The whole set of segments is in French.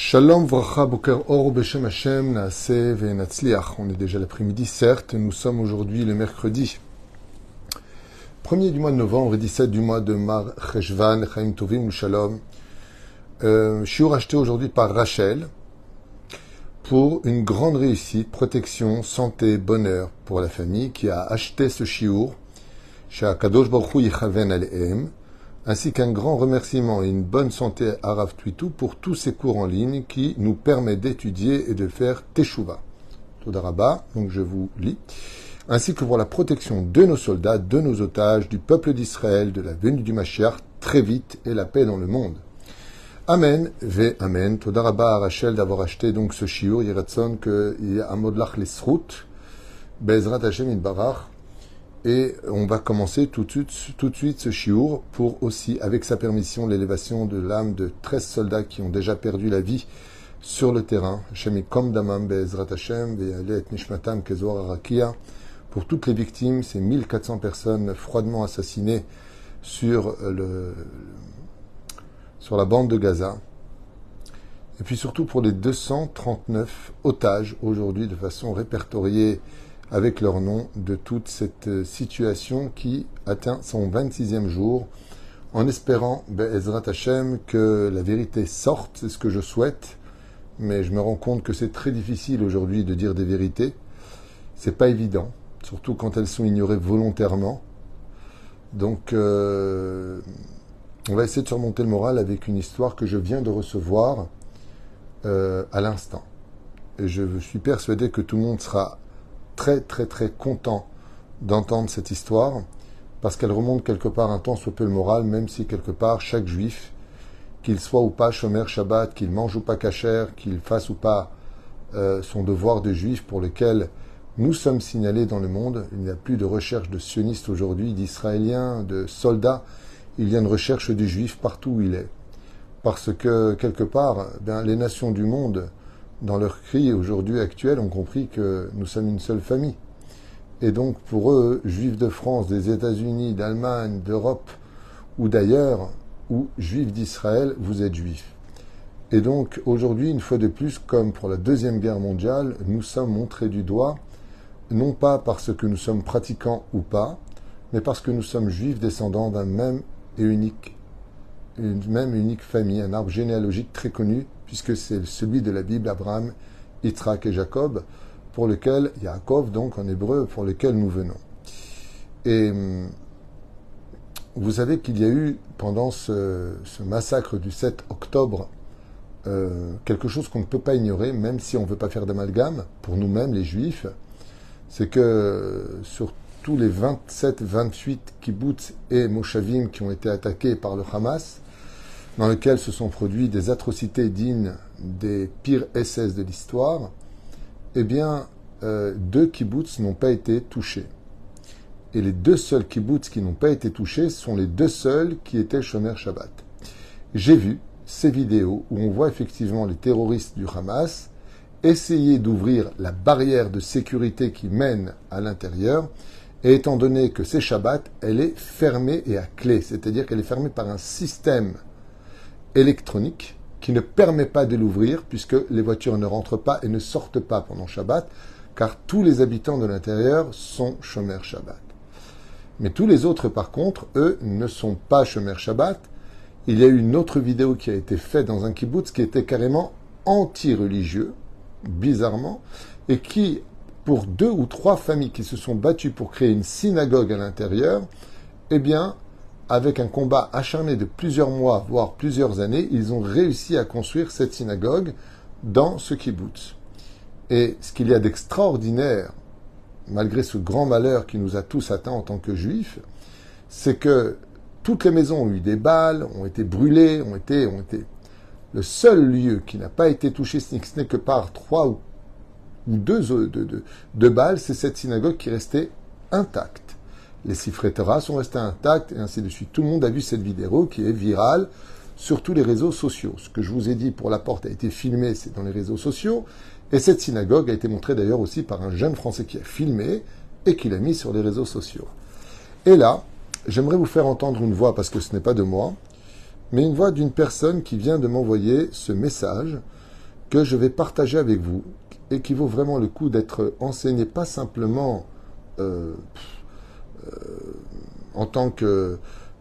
Shalom vracha boker or beshem Hashem naase ve'natzliach. On est déjà l'après-midi, certes. Nous sommes aujourd'hui le mercredi 1er du mois de novembre et 17 du mois de Mar Cheshvan, Chaim Tovim Shalom. Euh, je suis racheté aujourd'hui par Rachel pour une grande réussite, protection, santé, bonheur pour la famille qui a acheté ce shiur chez Baruch Hu Yichaven ainsi qu'un grand remerciement et une bonne santé à Rav Twitou pour tous ces cours en ligne qui nous permettent d'étudier et de faire Teshuvah. Todaraba, donc je vous lis, ainsi que pour la protection de nos soldats, de nos otages, du peuple d'Israël, de la venue du Mashiach, très vite, et la paix dans le monde. Amen, ve amen. Todaraba à Rachel d'avoir acheté donc ce shiur, Yiratson, que Amodlach Lesrut, Bezrat Hashem Barach, et on va commencer tout de suite, ce chiour pour aussi, avec sa permission, l'élévation de l'âme de 13 soldats qui ont déjà perdu la vie sur le terrain. Pour toutes les victimes, ces 1400 personnes froidement assassinées le, sur la bande de Gaza. Et puis surtout pour les 239 otages aujourd'hui de façon répertoriée avec leur nom de toute cette euh, situation qui atteint son 26e jour, en espérant, Ezrat Hashem, que la vérité sorte, c'est ce que je souhaite, mais je me rends compte que c'est très difficile aujourd'hui de dire des vérités. C'est pas évident, surtout quand elles sont ignorées volontairement. Donc, euh, on va essayer de surmonter le moral avec une histoire que je viens de recevoir euh, à l'instant. Et je suis persuadé que tout le monde sera très très très content d'entendre cette histoire parce qu'elle remonte quelque part un temps soit peu le moral, même si quelque part chaque juif, qu'il soit ou pas Shomer Shabbat, qu'il mange ou pas Kacher, qu'il fasse ou pas euh, son devoir de juif pour lequel nous sommes signalés dans le monde. Il n'y a plus de recherche de sionistes aujourd'hui, d'Israéliens, de soldats. Il y a une recherche du juif partout où il est. Parce que quelque part, bien, les nations du monde dans leur cri aujourd'hui actuel, ont compris que nous sommes une seule famille. Et donc pour eux, juifs de France, des États-Unis, d'Allemagne, d'Europe ou d'ailleurs, ou juifs d'Israël, vous êtes juifs. Et donc aujourd'hui, une fois de plus, comme pour la Deuxième Guerre mondiale, nous sommes montrés du doigt, non pas parce que nous sommes pratiquants ou pas, mais parce que nous sommes juifs descendants d'un même et unique, une même unique famille, un arbre généalogique très connu puisque c'est celui de la Bible, Abraham, Yitzhak et Jacob, pour lequel, Yaakov donc en hébreu, pour lequel nous venons. Et vous savez qu'il y a eu, pendant ce, massacre du 7 octobre, euh, quelque chose qu'on ne peut pas ignorer, même si on ne veut pas faire d'amalgame, pour nous-mêmes, les juifs, c'est que sur tous les 27, 28 kibbutz et moshavim qui ont été attaqués par le Hamas, dans lequel se sont produits des atrocités dignes des pires SS de l'histoire, eh bien, euh, deux kibbutz n'ont pas été touchés. Et les deux seuls kibbutz qui n'ont pas été touchés sont les deux seuls qui étaient Shomer Shabbat. J'ai vu ces vidéos où on voit effectivement les terroristes du Hamas essayer d'ouvrir la barrière de sécurité qui mène à l'intérieur, et étant donné que c'est Shabbat, elle est fermée et à clé, c'est-à-dire qu'elle est fermée par un système électronique qui ne permet pas de l'ouvrir puisque les voitures ne rentrent pas et ne sortent pas pendant Shabbat, car tous les habitants de l'intérieur sont Shomer Shabbat. Mais tous les autres, par contre, eux, ne sont pas Shomer Shabbat. Il y a eu une autre vidéo qui a été faite dans un kibbutz qui était carrément anti-religieux, bizarrement, et qui, pour deux ou trois familles qui se sont battues pour créer une synagogue à l'intérieur, eh bien, avec un combat acharné de plusieurs mois, voire plusieurs années, ils ont réussi à construire cette synagogue dans ce kibbutz. Et ce qu'il y a d'extraordinaire, malgré ce grand malheur qui nous a tous atteints en tant que juifs, c'est que toutes les maisons ont eu des balles, ont été brûlées, ont été, ont été. Le seul lieu qui n'a pas été touché, ce n'est que par trois ou deux, deux balles, c'est cette synagogue qui restait intacte les Sifrei sont restés intacts et ainsi de suite. Tout le monde a vu cette vidéo qui est virale sur tous les réseaux sociaux. Ce que je vous ai dit pour la porte a été filmé, c'est dans les réseaux sociaux. Et cette synagogue a été montrée d'ailleurs aussi par un jeune Français qui a filmé et qui l'a mis sur les réseaux sociaux. Et là, j'aimerais vous faire entendre une voix, parce que ce n'est pas de moi, mais une voix d'une personne qui vient de m'envoyer ce message que je vais partager avec vous et qui vaut vraiment le coup d'être enseigné, pas simplement euh, en tant que,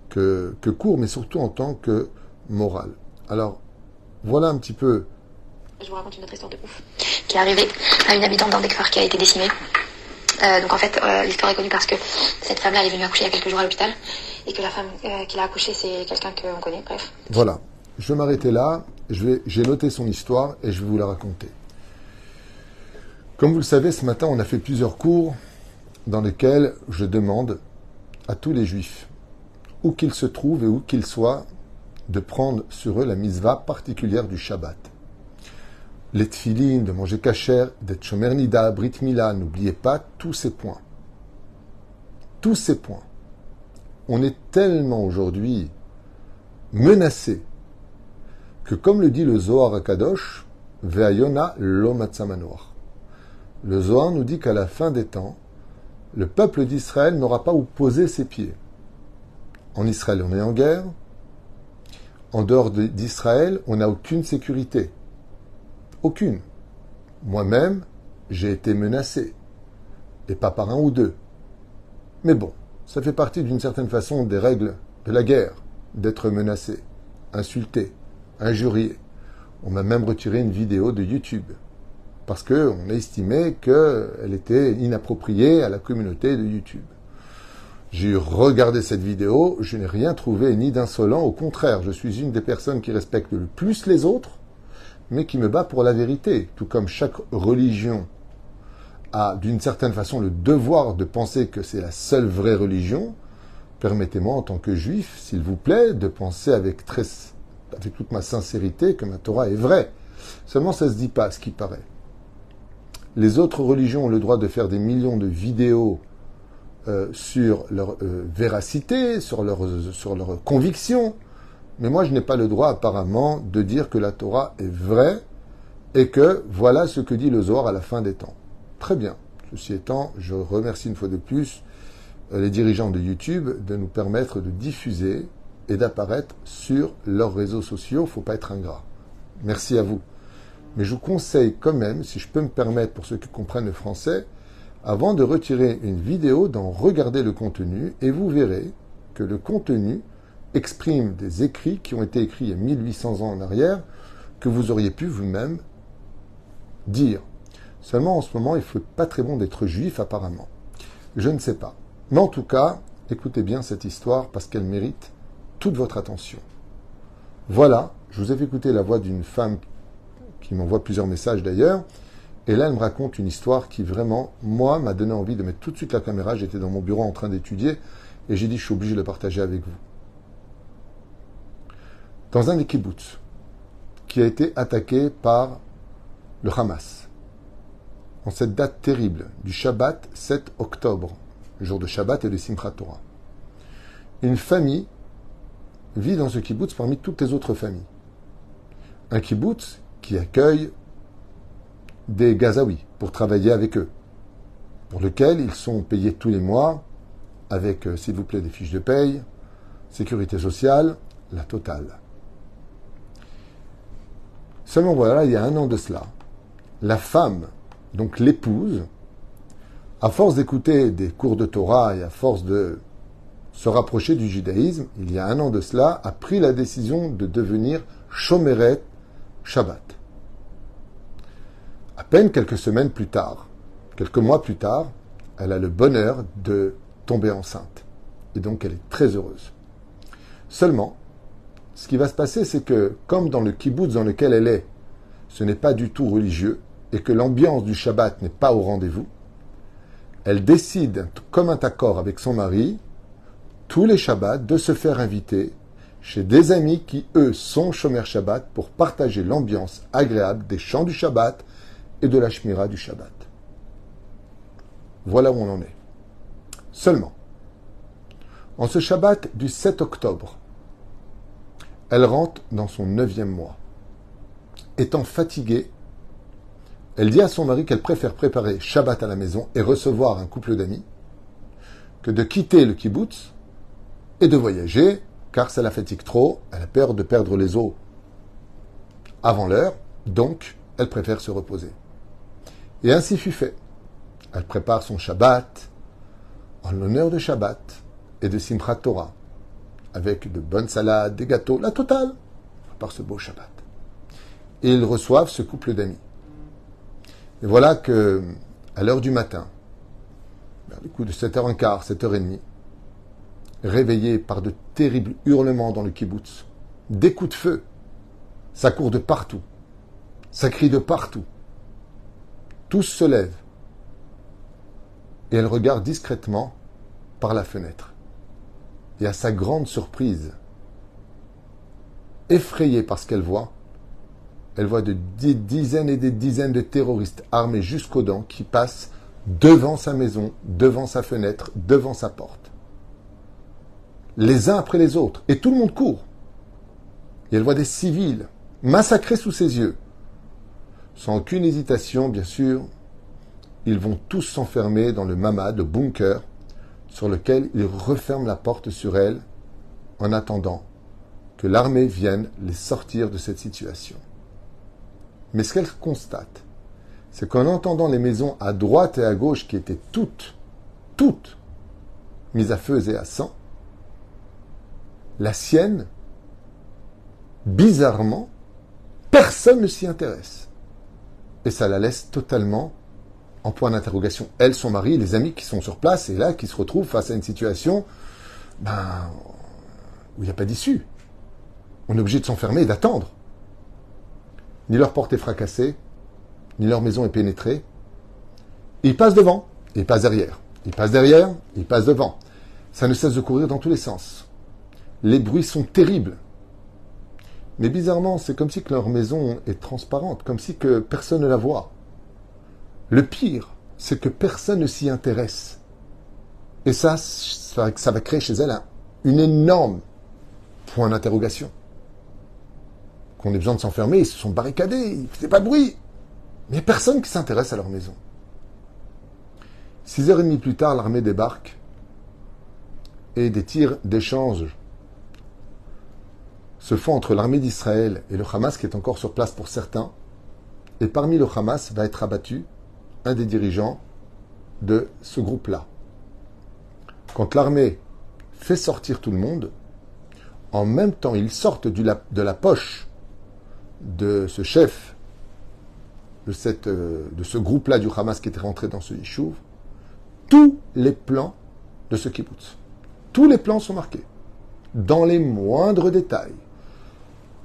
que, que, cours, mais surtout en tant que morale. Alors, voilà un petit peu. Je vous raconte une autre histoire de ouf qui est arrivée à une habitante d'un qui a été décimée. Euh, donc en fait, euh, l'histoire est connue parce que cette femme-là, elle est venue accoucher il y a quelques jours à l'hôpital et que la femme euh, qui l'a accouchée, c'est quelqu'un qu'on connaît. Bref. Voilà. Je vais m'arrêter là. J'ai noté son histoire et je vais vous la raconter. Comme vous le savez, ce matin, on a fait plusieurs cours dans lesquels je demande à tous les juifs, où qu'ils se trouvent et où qu'ils soient, de prendre sur eux la misva particulière du Shabbat. Les tfilines, de manger kasher, d'être shomer nida, brit mila, n'oubliez pas tous ces points. Tous ces points. On est tellement aujourd'hui menacé que, comme le dit le Zohar Akadosh, Ve'ayona lo Le Zohar nous dit qu'à la fin des temps, le peuple d'Israël n'aura pas où poser ses pieds. En Israël, on est en guerre. En dehors d'Israël, on n'a aucune sécurité. Aucune. Moi-même, j'ai été menacé. Et pas par un ou deux. Mais bon, ça fait partie d'une certaine façon des règles de la guerre, d'être menacé, insulté, injurié. On m'a même retiré une vidéo de YouTube parce qu'on a estimé qu'elle était inappropriée à la communauté de YouTube. J'ai regardé cette vidéo, je n'ai rien trouvé ni d'insolent, au contraire, je suis une des personnes qui respecte le plus les autres, mais qui me bat pour la vérité, tout comme chaque religion a d'une certaine façon le devoir de penser que c'est la seule vraie religion, permettez-moi en tant que juif, s'il vous plaît, de penser avec, très, avec toute ma sincérité que ma Torah est vraie. Seulement ça ne se dit pas ce qui paraît. Les autres religions ont le droit de faire des millions de vidéos euh, sur leur euh, véracité, sur leur, sur leur conviction. Mais moi, je n'ai pas le droit apparemment de dire que la Torah est vraie et que voilà ce que dit le Zohar à la fin des temps. Très bien. Ceci étant, je remercie une fois de plus euh, les dirigeants de YouTube de nous permettre de diffuser et d'apparaître sur leurs réseaux sociaux. Il faut pas être ingrat. Merci à vous. Mais je vous conseille quand même, si je peux me permettre pour ceux qui comprennent le français, avant de retirer une vidéo, d'en regarder le contenu et vous verrez que le contenu exprime des écrits qui ont été écrits il y a 1800 ans en arrière que vous auriez pu vous-même dire. Seulement en ce moment, il ne faut pas très bon d'être juif apparemment. Je ne sais pas. Mais en tout cas, écoutez bien cette histoire parce qu'elle mérite toute votre attention. Voilà, je vous ai fait écouter la voix d'une femme qui m'envoie plusieurs messages d'ailleurs. Et là, elle me raconte une histoire qui vraiment, moi, m'a donné envie de mettre tout de suite la caméra. J'étais dans mon bureau en train d'étudier et j'ai dit, je suis obligé de le partager avec vous. Dans un des kibbutz qui a été attaqué par le Hamas, en cette date terrible du Shabbat 7 octobre, jour de Shabbat et de Simchat Torah, une famille vit dans ce kibbutz parmi toutes les autres familles. Un kibbutz qui accueille des Gazaouis pour travailler avec eux, pour lesquels ils sont payés tous les mois avec, euh, s'il vous plaît, des fiches de paye, sécurité sociale, la totale. Seulement voilà, il y a un an de cela, la femme, donc l'épouse, à force d'écouter des cours de Torah et à force de se rapprocher du judaïsme, il y a un an de cela, a pris la décision de devenir Shomeret Shabbat. À peine quelques semaines plus tard, quelques mois plus tard, elle a le bonheur de tomber enceinte. Et donc elle est très heureuse. Seulement, ce qui va se passer, c'est que, comme dans le kibbutz dans lequel elle est, ce n'est pas du tout religieux, et que l'ambiance du Shabbat n'est pas au rendez-vous, elle décide, comme un accord avec son mari, tous les Shabbats, de se faire inviter chez des amis qui, eux, sont Shomer Shabbat pour partager l'ambiance agréable des chants du Shabbat et de la Shmira du Shabbat. Voilà où on en est. Seulement, en ce Shabbat du 7 octobre, elle rentre dans son neuvième mois. Étant fatiguée, elle dit à son mari qu'elle préfère préparer Shabbat à la maison et recevoir un couple d'amis que de quitter le kibbutz et de voyager car ça la fatigue trop, elle a peur de perdre les os avant l'heure, donc elle préfère se reposer. Et ainsi fut fait. Elle prépare son Shabbat en l'honneur de Shabbat et de Simchat Torah, avec de bonnes salades, des gâteaux, la totale, par ce beau Shabbat. Et ils reçoivent ce couple d'amis. Et voilà que, à l'heure du matin, vers le coup de 7h15, 7h30, réveillé par de terribles hurlements dans le kibbutz, des coups de feu, ça court de partout, ça crie de partout. Tous se lèvent et elle regarde discrètement par la fenêtre. Et à sa grande surprise, effrayée par ce qu'elle voit, elle voit des dizaines et des dizaines de terroristes armés jusqu'aux dents qui passent devant sa maison, devant sa fenêtre, devant sa porte. Les uns après les autres. Et tout le monde court. Et elle voit des civils massacrés sous ses yeux. Sans aucune hésitation, bien sûr, ils vont tous s'enfermer dans le mamad, le bunker, sur lequel ils referment la porte sur elle en attendant que l'armée vienne les sortir de cette situation. Mais ce qu'elle constate, c'est qu'en entendant les maisons à droite et à gauche qui étaient toutes, toutes mises à feu et à sang, la sienne, bizarrement, personne ne s'y intéresse. Et ça la laisse totalement en point d'interrogation. Elle, son mari, les amis qui sont sur place, et là, qui se retrouvent face à une situation ben, où il n'y a pas d'issue. On est obligé de s'enfermer et d'attendre. Ni leur porte est fracassée, ni leur maison est pénétrée. ils passent devant, ils passent derrière. Ils passent derrière, ils passent devant. Ça ne cesse de courir dans tous les sens. Les bruits sont terribles. Mais bizarrement, c'est comme si que leur maison est transparente, comme si que personne ne la voit. Le pire, c'est que personne ne s'y intéresse. Et ça, ça va créer chez elle un, énorme point d'interrogation. Qu'on ait besoin de s'enfermer, ils se sont barricadés, ils ne faisaient pas de bruit. Mais personne qui s'intéresse à leur maison. Six heures et demie plus tard, l'armée débarque et des tirs d'échange se font entre l'armée d'Israël et le Hamas qui est encore sur place pour certains. Et parmi le Hamas va être abattu un des dirigeants de ce groupe-là. Quand l'armée fait sortir tout le monde, en même temps, ils sortent de la poche de ce chef de, euh, de ce groupe-là du Hamas qui était rentré dans ce Yishuv, tous les plans de ce kibbutz. Tous les plans sont marqués, dans les moindres détails.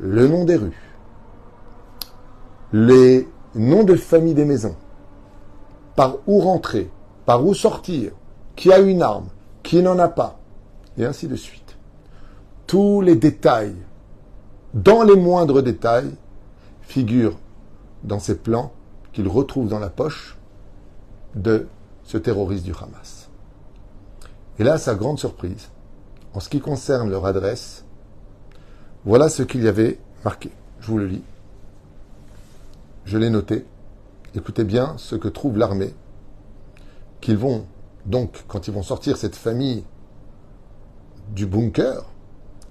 Le nom des rues, les noms de famille des maisons, par où rentrer, par où sortir, qui a une arme, qui n'en a pas, et ainsi de suite. Tous les détails, dans les moindres détails, figurent dans ces plans qu'il retrouve dans la poche de ce terroriste du Hamas. Et là, sa grande surprise, en ce qui concerne leur adresse, voilà ce qu'il y avait marqué. Je vous le lis. Je l'ai noté. Écoutez bien ce que trouve l'armée, qu'ils vont, donc, quand ils vont sortir cette famille du bunker,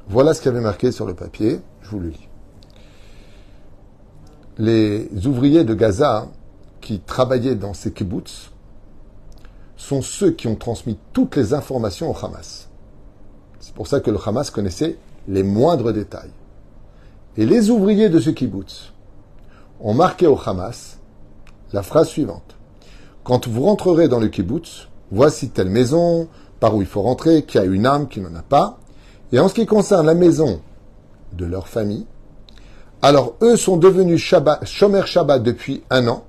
voilà ce qu'il y avait marqué sur le papier. Je vous le lis les ouvriers de Gaza qui travaillaient dans ces kibbutz sont ceux qui ont transmis toutes les informations au Hamas. C'est pour ça que le Hamas connaissait les moindres détails. Et les ouvriers de ce kibbutz ont marqué au Hamas la phrase suivante. Quand vous rentrerez dans le kibbutz, voici telle maison, par où il faut rentrer, qui a une âme, qui n'en a pas. Et en ce qui concerne la maison de leur famille, alors eux sont devenus Shabbat, Shomer Shabbat depuis un an,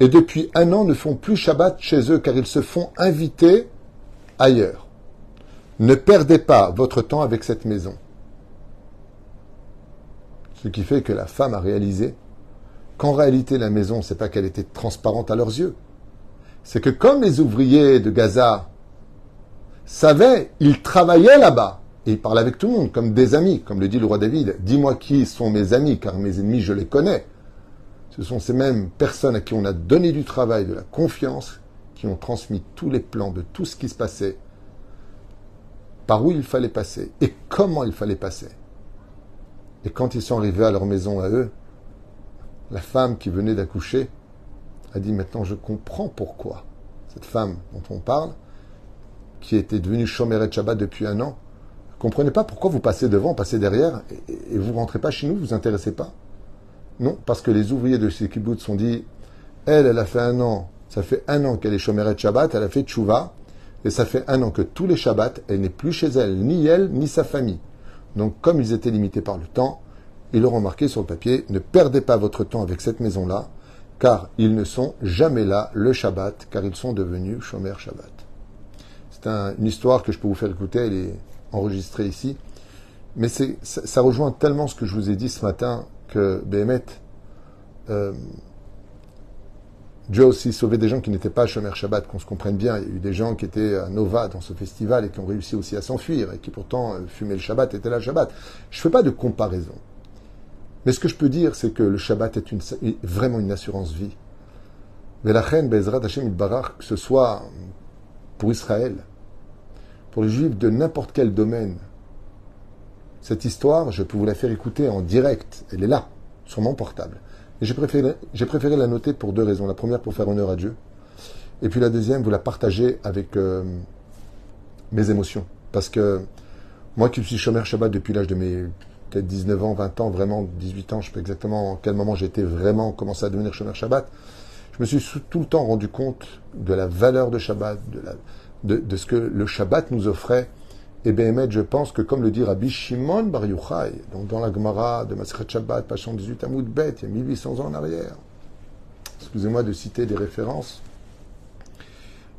et depuis un an ne font plus Shabbat chez eux car ils se font inviter ailleurs. Ne perdez pas votre temps avec cette maison. Ce qui fait que la femme a réalisé qu'en réalité la maison, c'est pas qu'elle était transparente à leurs yeux. C'est que comme les ouvriers de Gaza savaient, ils travaillaient là-bas. Et il parle avec tout le monde, comme des amis, comme le dit le roi David. Dis-moi qui sont mes amis, car mes ennemis, je les connais. Ce sont ces mêmes personnes à qui on a donné du travail, de la confiance, qui ont transmis tous les plans de tout ce qui se passait, par où il fallait passer et comment il fallait passer. Et quand ils sont arrivés à leur maison à eux, la femme qui venait d'accoucher a dit maintenant je comprends pourquoi cette femme dont on parle, qui était devenue Shomeret Shabbat depuis un an, comprenez pas pourquoi vous passez devant, passez derrière et, et vous rentrez pas chez nous, vous vous intéressez pas? Non, parce que les ouvriers de ces kibbutz sont dit, elle, elle a fait un an, ça fait un an qu'elle est Shomeret Shabbat, elle a fait Tchouva, et ça fait un an que tous les Shabbats, elle n'est plus chez elle, ni elle, ni sa famille. Donc, comme ils étaient limités par le temps, ils leur ont marqué sur le papier, ne perdez pas votre temps avec cette maison-là, car ils ne sont jamais là le Shabbat, car ils sont devenus Shomer Shabbat. C'est une histoire que je peux vous faire écouter, elle est enregistrée ici. Mais ça, ça rejoint tellement ce que je vous ai dit ce matin que Béhémet, euh, Dieu a aussi sauvé des gens qui n'étaient pas Shomer Shabbat, qu'on se comprenne bien. Il y a eu des gens qui étaient à Nova dans ce festival et qui ont réussi aussi à s'enfuir et qui pourtant euh, fumaient le Shabbat, étaient là le Shabbat. Je ne fais pas de comparaison. Mais ce que je peux dire, c'est que le Shabbat est vraiment une assurance vie. Mais la reine Bezrat Hashem Barar, que ce soit pour Israël, pour les Juifs de n'importe quel domaine, cette histoire, je peux vous la faire écouter en direct. Elle est là, sur mon portable. J'ai préféré, préféré la noter pour deux raisons. La première, pour faire honneur à Dieu. Et puis la deuxième, vous la partagez avec euh, mes émotions. Parce que moi qui suis chômeur Shabbat depuis l'âge de mes peut-être 19 ans, 20 ans, vraiment 18 ans, je ne sais pas exactement en quel moment été vraiment commencé à devenir chômeur Shabbat, je me suis tout le temps rendu compte de la valeur de Shabbat, de, la, de ce que le Shabbat nous offrait et bien, je pense que comme le dit Rabbi Shimon Bar Yochai, donc dans la Gemara de Maseret Shabbat, page 18 Amoud Bet, il y a 1800 ans en arrière, excusez-moi de citer des références,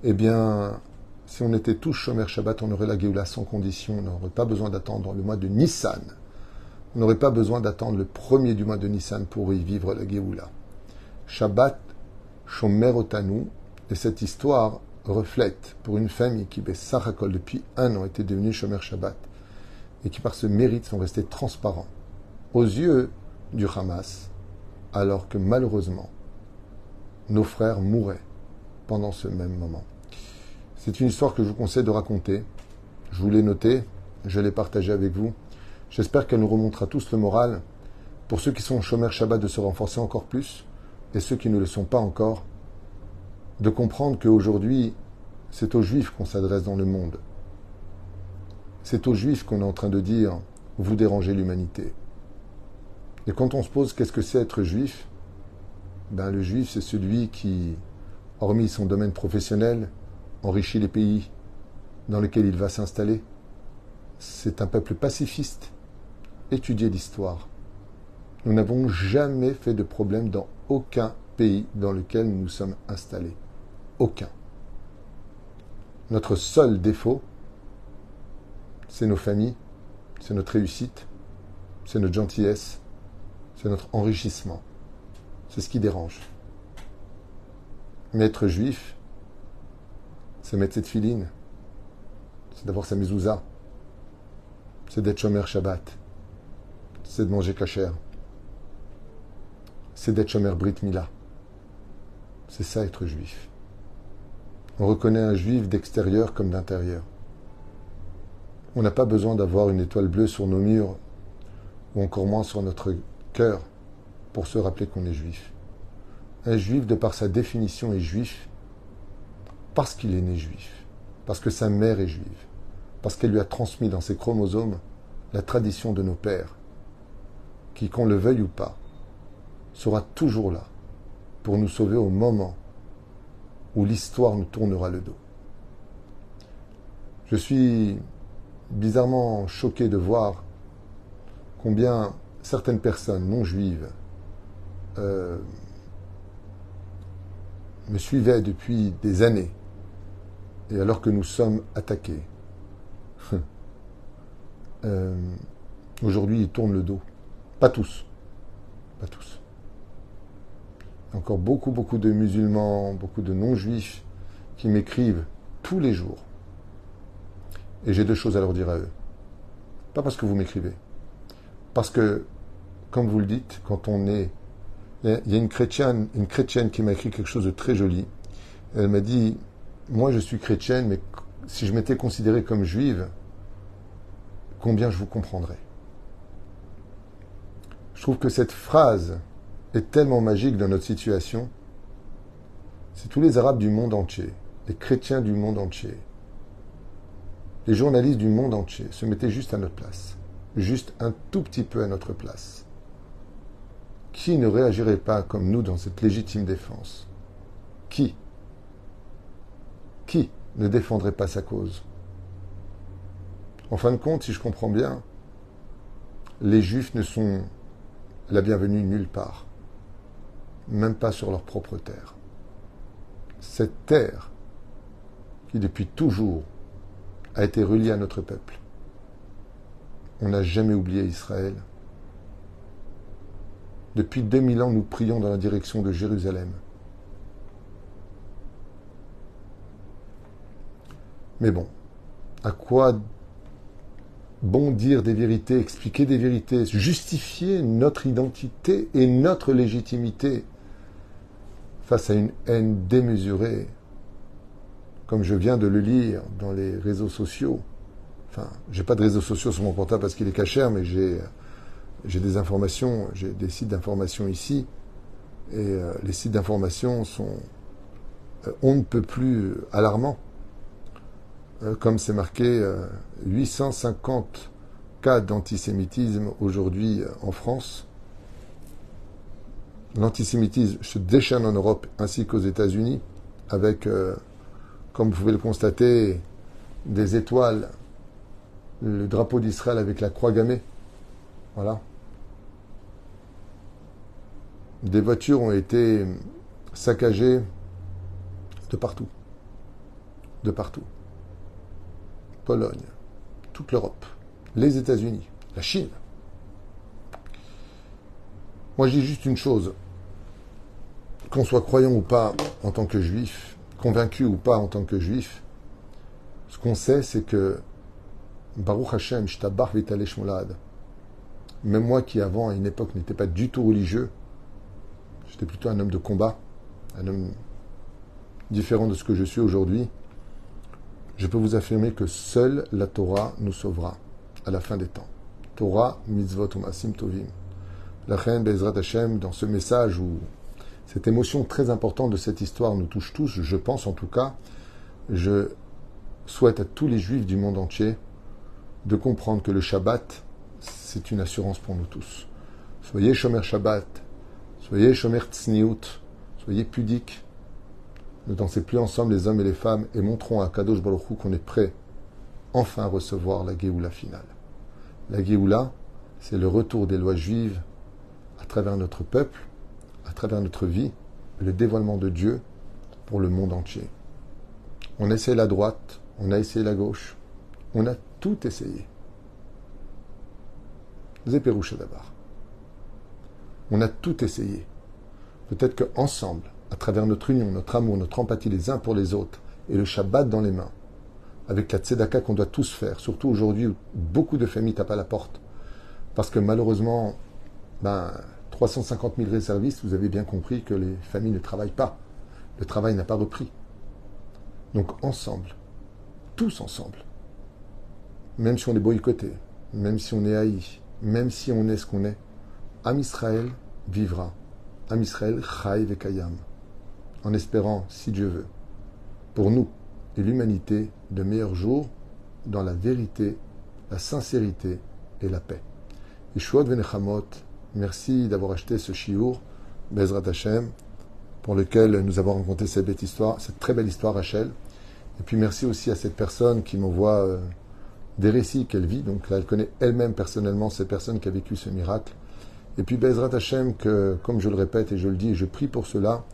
eh bien, si on était tous Shomer Shabbat, on aurait la Géoula sans condition, on n'aurait pas besoin d'attendre le mois de Nissan. On n'aurait pas besoin d'attendre le premier du mois de Nissan pour y vivre la Géoula. Shabbat, Shomer Otanu, et cette histoire reflète pour une famille qui, Sarakol, depuis un an, était devenue Shomer Shabbat et qui, par ce mérite, sont restés transparents aux yeux du Hamas, alors que malheureusement, nos frères mouraient pendant ce même moment. C'est une histoire que je vous conseille de raconter. Je vous l'ai notée, je l'ai partagée avec vous. J'espère qu'elle nous remontera tous le moral. Pour ceux qui sont Shomer Shabbat, de se renforcer encore plus, et ceux qui ne le sont pas encore, de comprendre qu'aujourd'hui, c'est aux Juifs qu'on s'adresse dans le monde. C'est aux Juifs qu'on est en train de dire vous dérangez l'humanité. Et quand on se pose qu'est-ce que c'est être juif, ben le juif c'est celui qui, hormis son domaine professionnel, enrichit les pays dans lesquels il va s'installer. C'est un peuple pacifiste. Étudiez l'histoire. Nous n'avons jamais fait de problème dans aucun pays dans lequel nous nous sommes installés. Aucun. Notre seul défaut, c'est nos familles, c'est notre réussite, c'est notre gentillesse, c'est notre enrichissement. C'est ce qui dérange. Mais être juif, c'est mettre cette filine, c'est d'avoir sa mezouza, c'est d'être chomer Shabbat, c'est de manger kasher, c'est d'être chomer Brit Mila. C'est ça être juif. On reconnaît un juif d'extérieur comme d'intérieur. On n'a pas besoin d'avoir une étoile bleue sur nos murs ou encore moins sur notre cœur pour se rappeler qu'on est juif. Un juif, de par sa définition, est juif parce qu'il est né juif, parce que sa mère est juive, parce qu'elle lui a transmis dans ses chromosomes la tradition de nos pères, qui, qu'on le veuille ou pas, sera toujours là pour nous sauver au moment où l'histoire nous tournera le dos. Je suis bizarrement choqué de voir combien certaines personnes non juives euh, me suivaient depuis des années, et alors que nous sommes attaqués, euh, aujourd'hui ils tournent le dos. Pas tous, pas tous encore beaucoup, beaucoup de musulmans, beaucoup de non-juifs qui m'écrivent tous les jours. Et j'ai deux choses à leur dire à eux. Pas parce que vous m'écrivez. Parce que, comme vous le dites, quand on est... Il y a une chrétienne, une chrétienne qui m'a écrit quelque chose de très joli. Elle m'a dit, moi je suis chrétienne, mais si je m'étais considérée comme juive, combien je vous comprendrais? Je trouve que cette phrase est tellement magique dans notre situation, c'est tous les Arabes du monde entier, les chrétiens du monde entier, les journalistes du monde entier se mettaient juste à notre place, juste un tout petit peu à notre place. Qui ne réagirait pas comme nous dans cette légitime défense? Qui? Qui ne défendrait pas sa cause? En fin de compte, si je comprends bien, les Juifs ne sont la bienvenue nulle part, même pas sur leur propre terre. Cette terre qui depuis toujours a été reliée à notre peuple. On n'a jamais oublié Israël. Depuis 2000 ans, nous prions dans la direction de Jérusalem. Mais bon, à quoi bon dire des vérités, expliquer des vérités, justifier notre identité et notre légitimité face à une haine démesurée, comme je viens de le lire dans les réseaux sociaux. Enfin, j'ai pas de réseaux sociaux sur mon portable parce qu'il est caché, mais j'ai j'ai des informations, j'ai des sites d'information ici, et euh, les sites d'information sont euh, on ne peut plus alarmants. Euh, comme c'est marqué 850 cas d'antisémitisme aujourd'hui en France. L'antisémitisme se déchaîne en Europe ainsi qu'aux États-Unis, avec, comme vous pouvez le constater, des étoiles, le drapeau d'Israël avec la croix gammée. Voilà. Des voitures ont été saccagées de partout. De partout. Pologne, toute l'Europe, les États-Unis, la Chine. Moi, je dis juste une chose. Qu'on soit croyant ou pas en tant que juif, convaincu ou pas en tant que juif, ce qu'on sait, c'est que Baruch Hashem, Shtabar Vitalesh Molad, même moi qui avant, à une époque, n'étais pas du tout religieux, j'étais plutôt un homme de combat, un homme différent de ce que je suis aujourd'hui, je peux vous affirmer que seule la Torah nous sauvera à la fin des temps. Torah, mitzvot, umasim tovim. La reine Bezrat Hashem, dans ce message où cette émotion très importante de cette histoire nous touche tous, je pense en tout cas, je souhaite à tous les juifs du monde entier de comprendre que le Shabbat, c'est une assurance pour nous tous. Soyez Shomer Shabbat, soyez Shomer Tzniut, soyez pudiques, ne dansez plus ensemble les hommes et les femmes et montrons à Kadosh Baruch qu'on est prêt enfin à recevoir la Géoula finale. La Géoula, c'est le retour des lois juives à travers notre peuple, à travers notre vie, le dévoilement de Dieu pour le monde entier. On essaie la droite, on a essayé la gauche, on a tout essayé. Zéperouche d'abord. On a tout essayé. Peut-être qu'ensemble, à travers notre union, notre amour, notre empathie les uns pour les autres, et le Shabbat dans les mains, avec la tzedaka qu'on doit tous faire, surtout aujourd'hui où beaucoup de familles tapent à la porte, parce que malheureusement, ben, 350 000 réservistes, vous avez bien compris que les familles ne travaillent pas. Le travail n'a pas repris. Donc ensemble, tous ensemble, même si on est boycotté, même si on est haï, même si on est ce qu'on est, Am Israël vivra. Am Israël chai vekayam en espérant, si Dieu veut, pour nous et l'humanité, de meilleurs jours dans la vérité, la sincérité et la paix. Yeshuot Venechamot, merci d'avoir acheté ce chiour, Bezrat Hashem, pour lequel nous avons rencontré cette belle histoire, cette très belle histoire, Rachel. Et puis merci aussi à cette personne qui m'envoie euh, des récits qu'elle vit. Donc là, elle connaît elle-même personnellement cette personne qui a vécu ce miracle. Et puis Bezrat Hashem, que, comme je le répète et je le dis, et je prie pour cela,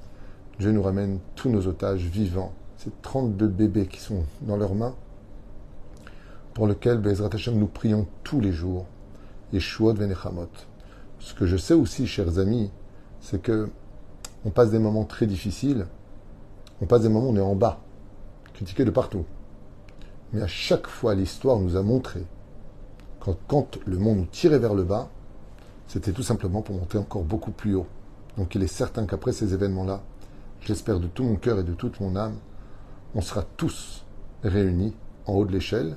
Dieu nous ramène tous nos otages vivants, ces 32 bébés qui sont dans leurs mains, pour lesquels Bezrat Hashem nous prions tous les jours, Yeshuot Venechamot. Ce que je sais aussi, chers amis, c'est que on passe des moments très difficiles, on passe des moments où on est en bas, critiqué de partout. Mais à chaque fois, l'histoire nous a montré quand, quand le monde nous tirait vers le bas, c'était tout simplement pour monter encore beaucoup plus haut. Donc il est certain qu'après ces événements-là, j'espère de tout mon cœur et de toute mon âme, on sera tous réunis en haut de l'échelle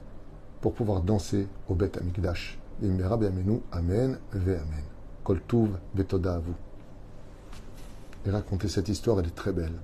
pour pouvoir danser au Bet Amikdash. Amen ve Amen. Et raconter cette histoire, elle est très belle.